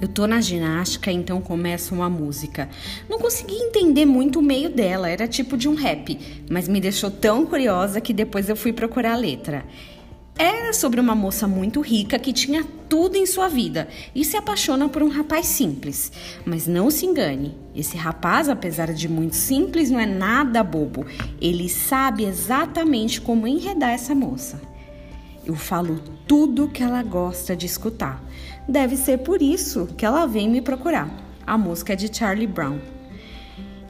Eu tô na ginástica, então começa uma música. Não consegui entender muito o meio dela, era tipo de um rap, mas me deixou tão curiosa que depois eu fui procurar a letra. Era sobre uma moça muito rica que tinha tudo em sua vida e se apaixona por um rapaz simples. Mas não se engane, esse rapaz, apesar de muito simples, não é nada bobo. Ele sabe exatamente como enredar essa moça. Eu falo tudo que ela gosta de escutar. Deve ser por isso que ela vem me procurar. A música é de Charlie Brown.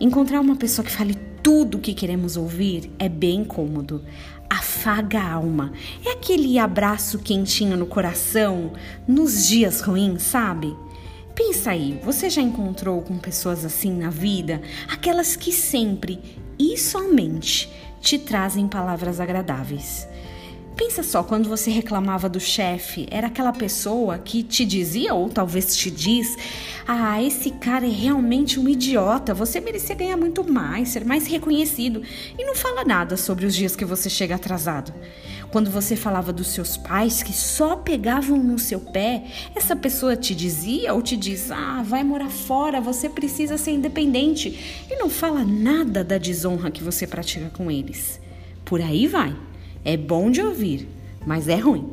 Encontrar uma pessoa que fale tudo o que queremos ouvir é bem cômodo. Afaga a alma. É aquele abraço quentinho no coração nos dias ruins, sabe? Pensa aí, você já encontrou com pessoas assim na vida? Aquelas que sempre e somente te trazem palavras agradáveis. Pensa só, quando você reclamava do chefe, era aquela pessoa que te dizia, ou talvez te diz: Ah, esse cara é realmente um idiota, você merecia ganhar muito mais, ser mais reconhecido, e não fala nada sobre os dias que você chega atrasado. Quando você falava dos seus pais que só pegavam no seu pé, essa pessoa te dizia ou te diz: Ah, vai morar fora, você precisa ser independente, e não fala nada da desonra que você pratica com eles. Por aí vai. É bom de ouvir, mas é ruim.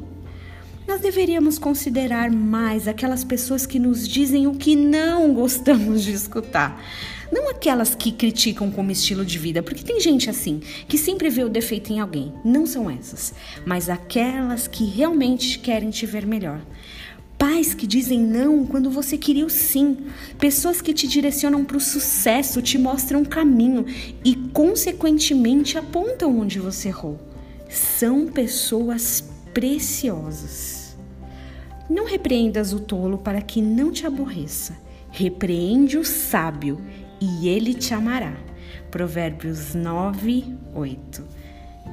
Nós deveríamos considerar mais aquelas pessoas que nos dizem o que não gostamos de escutar. Não aquelas que criticam como estilo de vida, porque tem gente assim, que sempre vê o defeito em alguém. Não são essas, mas aquelas que realmente querem te ver melhor. Pais que dizem não quando você queria o sim. Pessoas que te direcionam para o sucesso, te mostram o caminho e, consequentemente, apontam onde você errou são pessoas preciosas. Não repreendas o tolo para que não te aborreça. Repreende o sábio e ele te amará. Provérbios 9, 8.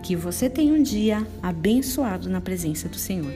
Que você tenha um dia abençoado na presença do Senhor.